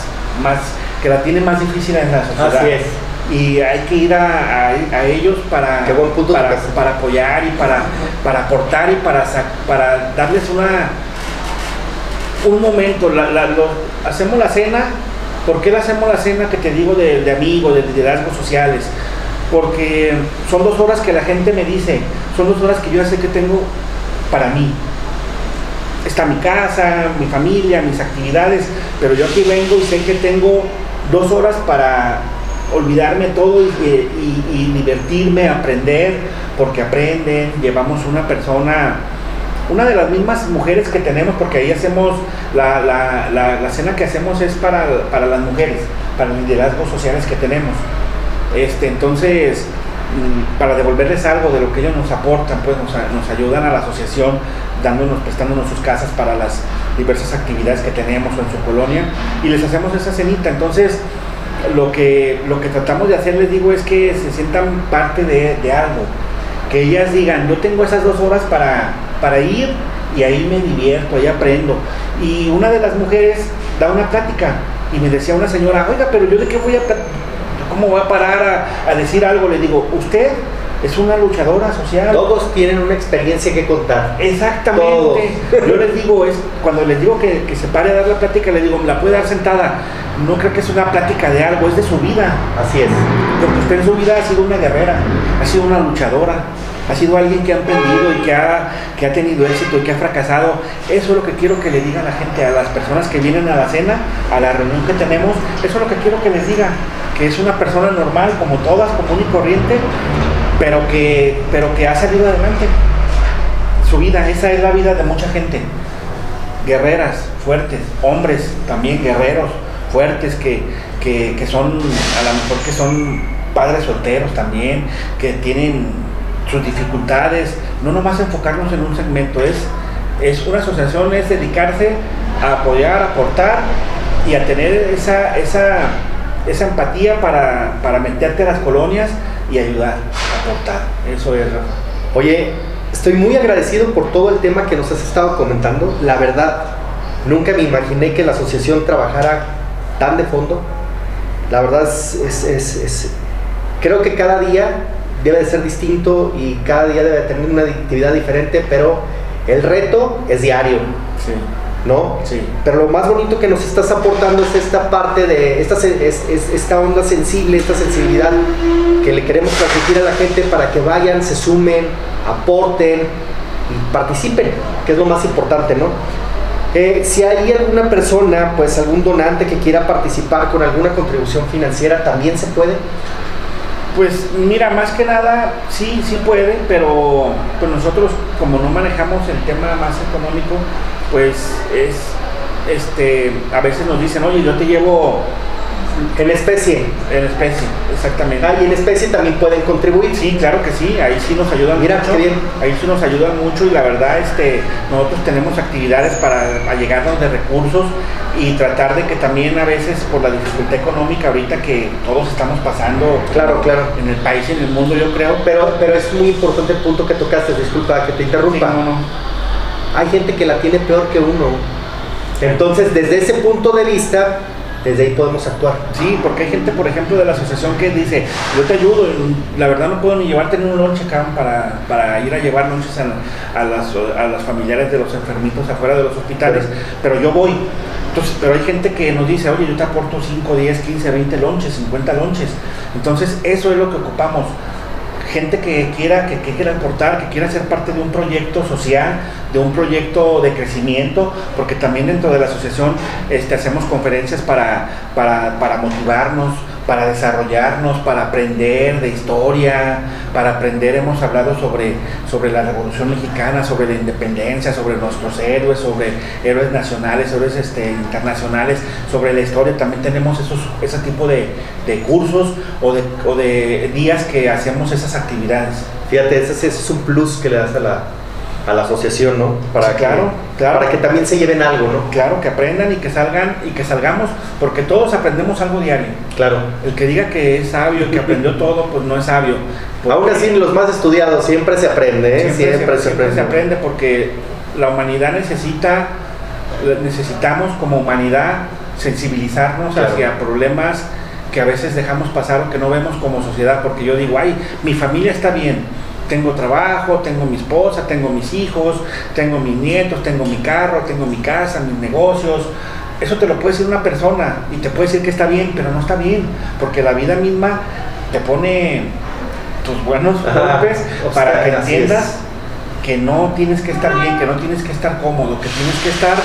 más, que la tiene más difícil en la sociedad. Así es. Y hay que ir a, ellos para, para, para, apoyar y para, para aportar y para, para darles una un momento, hacemos la cena, ¿por qué la hacemos la cena que te digo de, de amigos, de liderazgos sociales? Porque son dos horas que la gente me dice, son dos horas que yo ya sé que tengo para mí. Está mi casa, mi familia, mis actividades, pero yo aquí vengo y sé que tengo dos horas para olvidarme todo y divertirme, aprender, porque aprenden, llevamos una persona una de las mismas mujeres que tenemos, porque ahí hacemos, la, la, la, cena que hacemos es para, para, las mujeres, para los liderazgos sociales que tenemos. Este, entonces, mm, para devolverles algo de lo que ellos nos aportan, pues nos, nos ayudan a la asociación dándonos, prestándonos sus casas para las diversas actividades que tenemos en su colonia y les hacemos esa cenita. Entonces, lo que, lo que tratamos de hacer, les digo, es que se sientan parte de, de algo. Que ellas digan, yo tengo esas dos horas para, para ir y ahí me divierto, ahí aprendo. Y una de las mujeres da una plática y me decía una señora, oiga, pero yo de qué voy a, cómo voy a parar a, a decir algo. Le digo, usted es una luchadora social. Todos tienen una experiencia que contar. Exactamente. Yo les digo, es cuando les digo que, que, se pare a dar la plática, le digo, la puede dar sentada. No creo que es una plática de algo, es de su vida. Así es. Porque usted en su vida ha sido una guerrera, ha sido una luchadora, ha sido alguien que ha emprendido y que ha, que ha tenido éxito y que ha fracasado. Eso es lo que quiero que le diga a la gente, a las personas que vienen a la cena, a la reunión que tenemos. Eso es lo que quiero que les diga, que es una persona normal, como todas, común y corriente, pero que, pero que ha salido adelante. Su vida, esa es la vida de mucha gente. Guerreras, fuertes, hombres también guerreros, fuertes, que, que, que son, a lo mejor que son padres solteros también, que tienen sus dificultades, no nomás enfocarnos en un segmento, es, es una asociación, es dedicarse a apoyar, a aportar y a tener esa, esa, esa empatía para, para meterte a las colonias y ayudar, aportar. Eso es, Rafa. Oye, estoy muy agradecido por todo el tema que nos has estado comentando. La verdad, nunca me imaginé que la asociación trabajara tan de fondo. La verdad es, es, es, es creo que cada día debe de ser distinto y cada día debe tener una actividad diferente, pero el reto es diario. Sí. ¿No? Sí. Pero lo más bonito que nos estás aportando es esta parte de esta, es, es, esta onda sensible, esta sensibilidad que le queremos transmitir a la gente para que vayan, se sumen, aporten y participen, que es lo más importante, ¿no? Eh, si hay alguna persona, pues algún donante que quiera participar con alguna contribución financiera, también se puede. Pues mira, más que nada, sí, sí puede, pero pues nosotros como no manejamos el tema más económico, pues es, este, a veces nos dicen, oye, yo te llevo en especie. En especie, exactamente. Ah, y en especie también pueden contribuir. Sí, claro que sí, ahí sí nos ayudan Mira, mucho. qué bien. Ahí sí nos ayudan mucho y la verdad, este, nosotros tenemos actividades para allegarnos de recursos y tratar de que también a veces por la dificultad económica ahorita que todos estamos pasando Claro, claro. en el país y en el mundo, yo creo. Pero, pero es muy importante el punto que tocaste, disculpa que te interrumpa. Sí, no, no. Hay gente que la tiene peor que uno. Entonces, desde ese punto de vista, desde ahí podemos actuar. Sí, porque hay gente, por ejemplo, de la asociación que dice, yo te ayudo, la verdad no puedo ni llevarte ni un lonche acá para, para ir a llevar lonches a, a, las, a las familiares de los enfermitos afuera de los hospitales, pero yo voy. Entonces, pero hay gente que nos dice, oye, yo te aporto 5, 10, 15, 20 lonches, 50 lonches. Entonces, eso es lo que ocupamos gente que quiera, que, quiera aportar, que quiera ser parte de un proyecto social, de un proyecto de crecimiento, porque también dentro de la asociación este, hacemos conferencias para, para motivarnos, para desarrollarnos, para aprender de historia, para aprender, hemos hablado sobre, sobre la Revolución Mexicana, sobre la independencia, sobre nuestros héroes, sobre héroes nacionales, héroes este, internacionales, sobre la historia, también tenemos esos, ese tipo de, de cursos o de, o de días que hacemos esas actividades. Fíjate, ese, ese es un plus que le das a la, a la asociación, ¿no? Para Sí, que, claro. Para que también se lleven algo, ¿no? Claro, que aprendan y que salgan y que salgamos, porque todos aprendemos algo diario. Claro. El que diga que es sabio, que aprendió todo, pues no es sabio. Aún así, los más estudiados siempre se aprende, ¿eh? siempre, Siempre, se, aprende. se aprende porque la humanidad necesita, necesitamos como humanidad sensibilizarnos Claro. hacia problemas que a veces dejamos pasar o que no vemos como sociedad, porque yo digo, ay, mi familia está bien, tengo trabajo, tengo mi esposa, tengo mis hijos, tengo mis nietos, tengo mi carro, tengo mi casa, mis negocios. Eso te lo puede decir una persona y te puede decir que está bien, pero no está bien, porque la vida misma te pone tus buenos golpes sea, para que entiendas es. que no tienes que estar bien, que no tienes que estar cómodo, que tienes que estar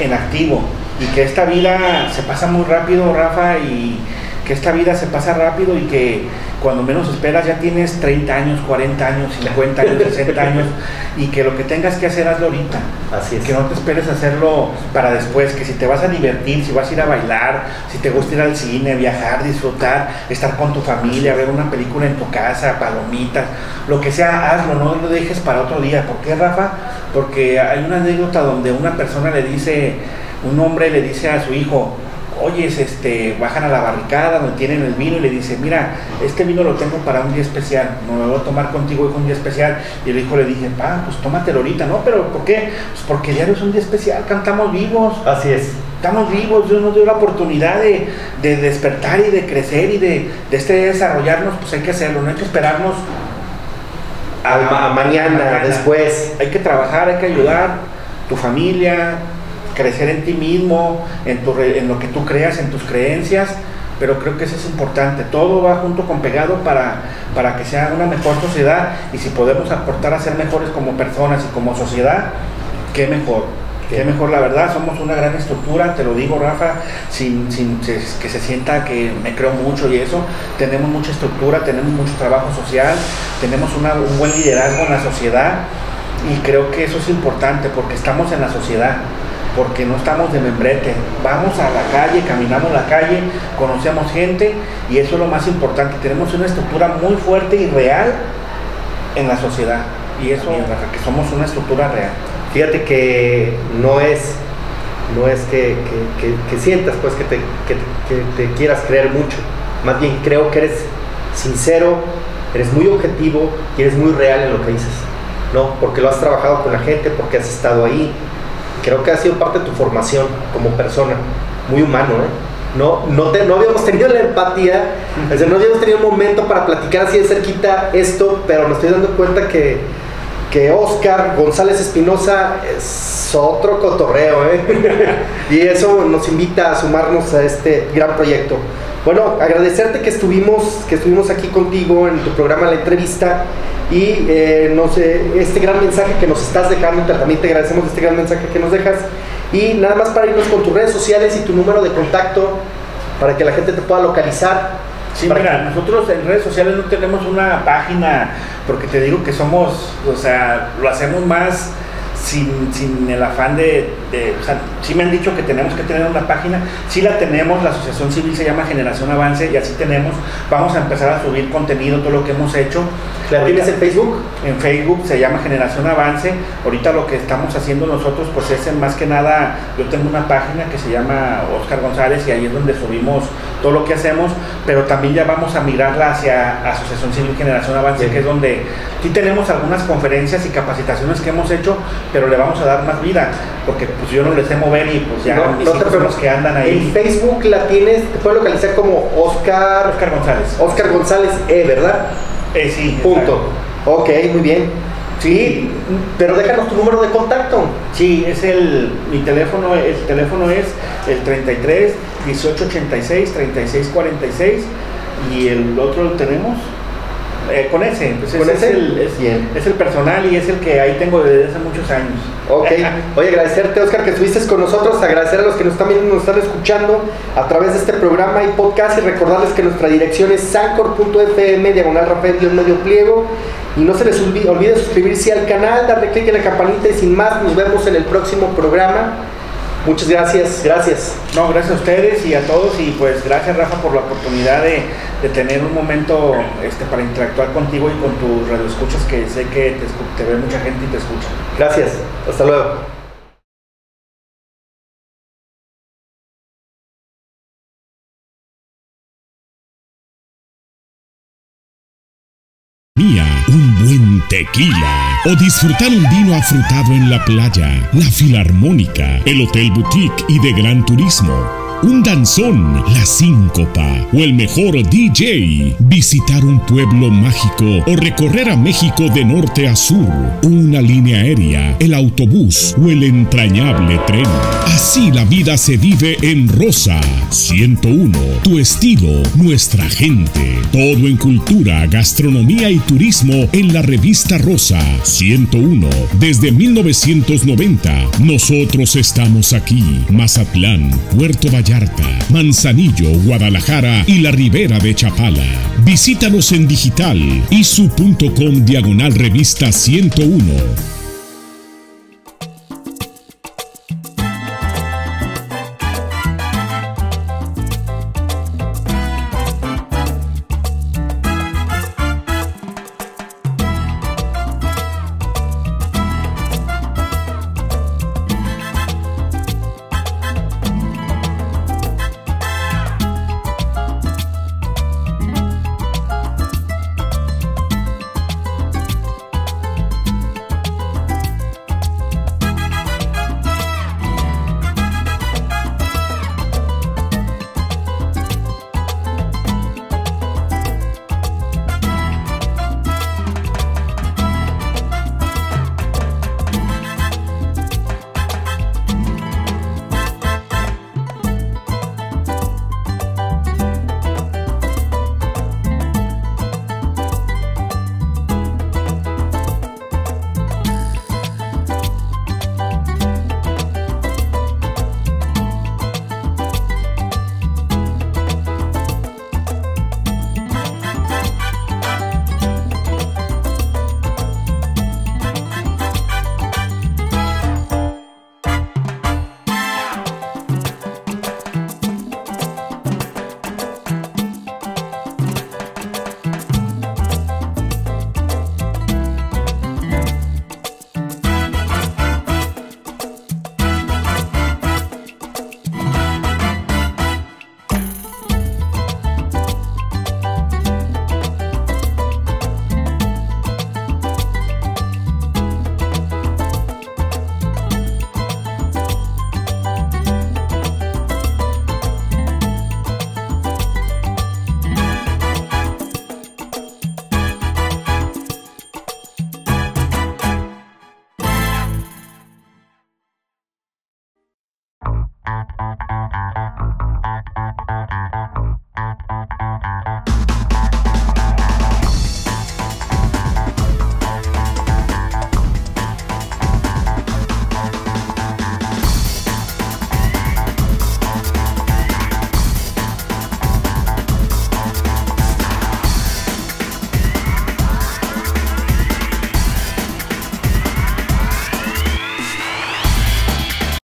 en activo y que esta vida se pasa muy rápido, Rafa, y que esta vida se pasa rápido y que cuando menos esperas ya tienes 30 años, 40 años, 50 años, 60 años y que lo que tengas que hacer hazlo ahorita. Así es. Que no te esperes hacerlo para después, que si te vas a divertir, si vas a ir a bailar, si te gusta ir al cine, viajar, disfrutar, estar con tu familia, ver una película en tu casa, palomitas, lo que sea, hazlo, no lo dejes para otro día. ¿Por qué, Rafa? Porque hay una anécdota donde una persona le dice, un hombre le dice a su hijo, oye, este, bajan a la barricada donde tienen el vino y le dice, mira, este vino lo tengo para un día especial, no lo voy a tomar contigo, hijo, un día especial. Y el hijo le dije, pa, pues tómatelo ahorita, ¿no? Pero ¿por qué? Pues porque diario es un día especial, cantamos vivos. Así es. Estamos vivos, Dios nos dio la oportunidad de, despertar y de crecer y de, este desarrollarnos, pues hay que hacerlo, no hay que esperarnos a, mañana, después. Hay que trabajar, hay que ayudar, tu familia, crecer en ti mismo, en, tu, en lo que tú creas, en tus creencias, pero creo que eso es importante. Todo va junto con pegado para, para que sea una mejor sociedad y si podemos aportar a ser mejores como personas y como sociedad, qué mejor. Qué mejor, la verdad, somos una gran estructura, te lo digo Rafa, sin, sin que se sienta que me creo mucho y eso, tenemos mucha estructura, tenemos mucho trabajo social, tenemos un buen liderazgo en la sociedad y creo que eso es importante porque estamos en la sociedad porque no estamos de membrete. Vamos a la calle, caminamos la calle, conocemos gente y eso es lo más importante. Tenemos una estructura muy fuerte y real en la sociedad. Y eso, que somos una estructura real. Fíjate que no es, no es que, sientas pues que te, que te quieras creer mucho. Más bien creo que eres sincero, eres muy objetivo y eres muy real en lo que dices. ¿no? Porque lo has trabajado con la gente, porque has estado ahí, creo que ha sido parte de tu formación como persona, muy humano, ¿eh? No, no, no habíamos tenido la empatía, no habíamos tenido un momento para platicar así de cerquita esto, pero me estoy dando cuenta que, que Oscar González Espinosa es otro cotorreo, ¿eh? y eso nos invita a sumarnos a este gran proyecto. Bueno, agradecerte que estuvimos, que estuvimos aquí contigo en tu programa La Entrevista y eh, no sé, este gran mensaje que nos estás dejando, también te agradecemos este gran mensaje que nos dejas. Y nada más para irnos con tus redes sociales y tu número de contacto para que la gente te pueda localizar. Sí, mira, nosotros en redes sociales no tenemos una página porque te digo que somos, o sea, lo hacemos más sin, sin el afán de, de, o sea, sí me han dicho que tenemos que tener una página, sí la tenemos, la asociación civil se llama Generación Avance y así tenemos, vamos a empezar a subir contenido, todo lo que hemos hecho. ¿La tienes en Facebook? En Facebook se llama Generación Avance, ahorita lo que estamos haciendo nosotros pues es en más que nada, yo tengo una página que se llama Oscar González y ahí es donde subimos todo lo que hacemos, pero también ya vamos a mirarla hacia Asociación Civil Generación Avance, que es donde sí tenemos algunas conferencias y capacitaciones que hemos hecho, pero le vamos a dar más vida, porque pues yo no les sé mover y pues ya no, no te que andan ahí. En Facebook la tienes, te puedes localizar como Oscar, Oscar González. Oscar González E, ¿verdad? Eh, sí. Punto. Ok, muy bien. Sí, pero déjanos tu número de contacto. Sí, es el, mi teléfono, el teléfono es el 33 1886 3646 y el otro lo tenemos eh, con ese, pues ¿Con ese? Es, el, es, el, personal y es el que ahí tengo desde hace muchos años. Ok, oye, agradecerte Oscar que estuviste con nosotros, agradecer a los que nos están viendo, nos están escuchando a través de este programa y podcast y recordarles que nuestra dirección es sancor.fm, diagonal Rafael medio pliego y no se les olvide, olvide suscribirse al canal, darle clic en la campanita y sin más, nos vemos en el próximo programa. Muchas gracias, gracias. No, gracias a ustedes y a todos y pues gracias Rafa por la oportunidad de, tener un momento este, para interactuar contigo y con tus radioescuchas que sé que te, te ve mucha gente y te escucha. Gracias, hasta luego. Tequila o disfrutar un vino afrutado en la playa, la filarmónica, el hotel boutique y de gran turismo un danzón, la síncopa o el mejor DJ, visitar un pueblo mágico o recorrer a México de norte a sur, una línea aérea, el autobús o el entrañable tren. Así la vida se vive en Rosa 101, tu estilo, nuestra gente. Todo en cultura, gastronomía y turismo en la revista Rosa 101 desde 1990. Nosotros estamos aquí, Mazatlán, Puerto Vallarta Vallarta, Manzanillo, Guadalajara y la Ribera de Chapala. Visítanos en digital isu.com diagonal revista 101